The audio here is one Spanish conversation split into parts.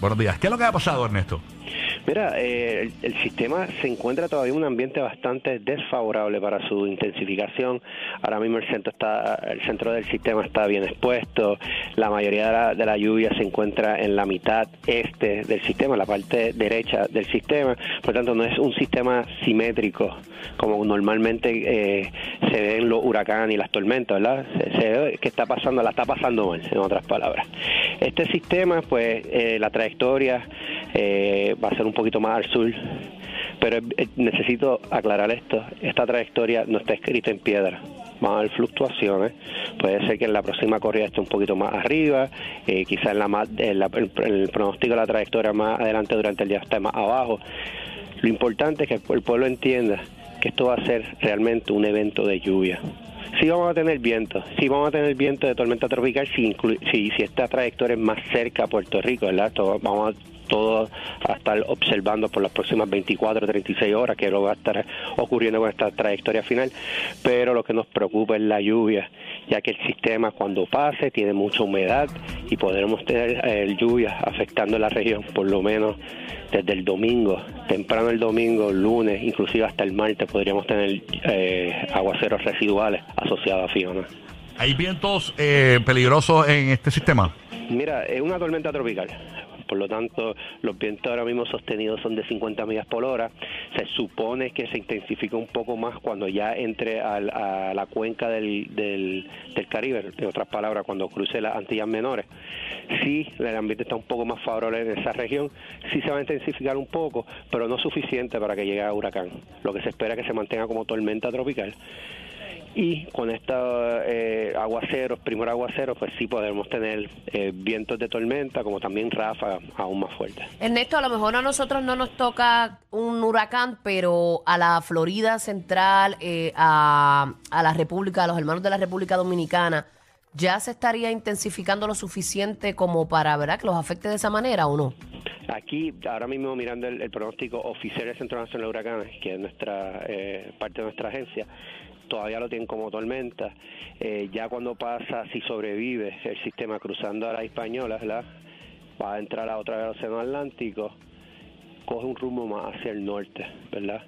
Buenos días. ¿Qué es lo que ha pasado, Ernesto? Mira, eh, el, sistema se encuentra todavía en un ambiente bastante desfavorable para su intensificación. Ahora mismo el centro está, el centro del sistema está bien expuesto. La mayoría de la, de la lluvia se encuentra en la mitad este del sistema, la parte derecha del sistema. Por tanto, no es un sistema simétrico como normalmente eh, se ve en los huracanes y las tormentas, ¿verdad? Se, se ve que está pasando, la está pasando mal, en otras palabras. Este sistema, pues, eh, la trayectoria eh, va a ser un poquito más al sur, pero eh, necesito aclarar esto, esta trayectoria no está escrita en piedra. Van a haber fluctuaciones, puede ser que en la próxima corrida esté un poquito más arriba, eh, quizás en la en la- el, el pronóstico de la trayectoria más adelante durante el día está más abajo. Lo importante es que el pueblo entienda que esto va a ser realmente un evento de lluvia. Sí vamos a tener viento, sí vamos a tener viento de tormenta tropical si, si, si esta trayectoria es más cerca a Puerto Rico, ¿verdad? Todo- vamos a todo a estar observando por las próximas 24 36 horas que lo va a estar ocurriendo con esta trayectoria final, pero lo que nos preocupa es la lluvia, ya que el sistema cuando pase tiene mucha humedad y podremos tener eh, lluvias afectando la región por lo menos desde el domingo, temprano el domingo, lunes, inclusive hasta el martes podríamos tener eh, aguaceros residuales asociados a Fiona. ¿Hay vientos eh, peligrosos en este sistema? Mira, es una tormenta tropical. Por lo tanto, los vientos ahora mismo sostenidos son de 50 millas por hora. Se supone que se intensifica un poco más cuando ya entre al- a, la cuenca del, del, del Caribe, en otras palabras, cuando cruce las Antillas Menores. Sí, el ambiente está un poco más favorable en esa región. Sí se va a intensificar un poco, pero no suficiente para que llegue a huracán. Lo que se espera es que se mantenga como tormenta tropical. Y con estos eh, aguaceros, primer aguaceros, pues sí podemos tener eh, vientos de tormenta, como también ráfagas aún más fuertes. Ernesto, a lo mejor a nosotros no nos toca un huracán, pero a la Florida Central, eh, a, a la República, a los hermanos de la República Dominicana, ¿ya se estaría intensificando lo suficiente como para, ¿verdad?, que los afecte de esa manera o no? Aquí, ahora mismo mirando el, pronóstico oficial del Centro Nacional de Huracanes, que es nuestra eh, parte de nuestra agencia, todavía lo tienen como tormenta. Eh, ya cuando pasa, si sobrevive el sistema cruzando a la Hispaniola, ¿verdad? va a entrar a otra vez al Océano Atlántico, coge un rumbo más hacia el norte, ¿verdad?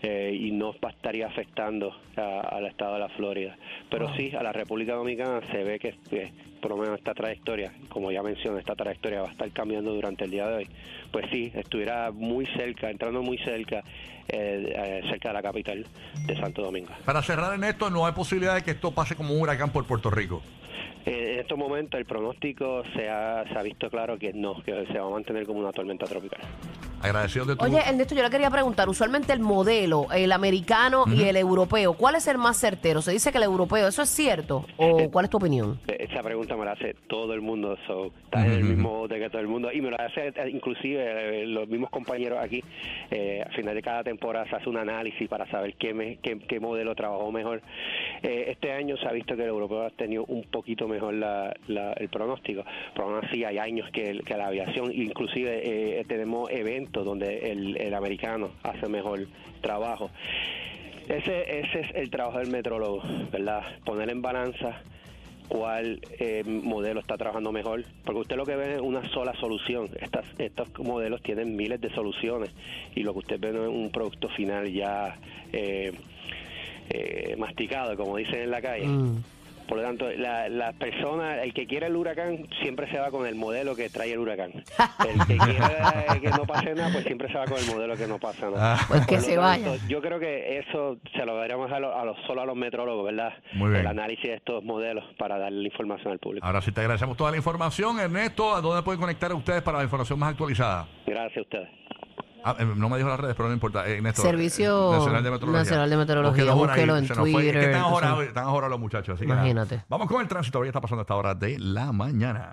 Eh, y no estaría afectando a- al estado de la Florida. Pero sí, a la República Dominicana se ve que, que por lo menos esta trayectoria, como ya mencioné, esta trayectoria va a estar cambiando durante el día de hoy. Pues sí, estuviera muy cerca, entrando muy cerca, eh, eh, cerca de la capital de Santo Domingo. Para cerrar, Ernesto, no hay posibilidad de que esto pase como un huracán por Puerto Rico. Eh, en estos momentos el pronóstico se ha, se ha visto claro que no, que se va a mantener como una tormenta tropical. Agradecido de tu... Oye, Ernesto, yo le quería preguntar, usualmente el modelo, el americano y el europeo, ¿cuál es el más certero? Se dice que el europeo, ¿eso es cierto? ¿O cuál es tu opinión? Eh, Esa pregunta me la hace todo el mundo, so, está en el mismo bote que todo el mundo y me la hace eh, inclusive eh, los mismos compañeros aquí. Eh, al final de cada temporada se hace un análisis para saber qué, me- qué, qué modelo trabajó mejor. Eh, este año se ha visto que el europeo ha tenido un poquito mejor la- la- el pronóstico, pero aún así hay años que, el- que la aviación, inclusive eh, tenemos eventos donde el, el americano hace mejor trabajo. Ese, ese es el trabajo del metrólogo, ¿verdad? Poner en balanza cuál eh, modelo está trabajando mejor, porque usted lo que ve es una sola solución. Estas, estos modelos tienen miles de soluciones y lo que usted ve no es un producto final ya eh, eh, masticado, como dicen en la calle. Mm. Por lo tanto, la, la persona, el que quiere el huracán, siempre se va con el modelo que trae el huracán. El que quiere que no pase nada, pues siempre se va con el modelo que no pasa nada. Ah. Pues que lo se tanto, vaya. Yo creo que eso se lo deberíamos a, los, a los, solo a los metrólogos, ¿verdad? Muy bien. El análisis de estos modelos para darle la información al público. Ahora sí te agradecemos toda la información. Ernesto, ¿a dónde pueden conectar a ustedes para la información más actualizada? Gracias a ustedes. Ah, eh, no me dijo las redes, pero no importa. Eh, Ernesto, Servicio eh, Nacional de Meteorología. Nacional de Meteorología, Búsquelo en fue. Es que Twitter, están ahorados los muchachos. así que nada. Imagínate. Vamos con el tránsito. Hoy está pasando a esta hora de la mañana.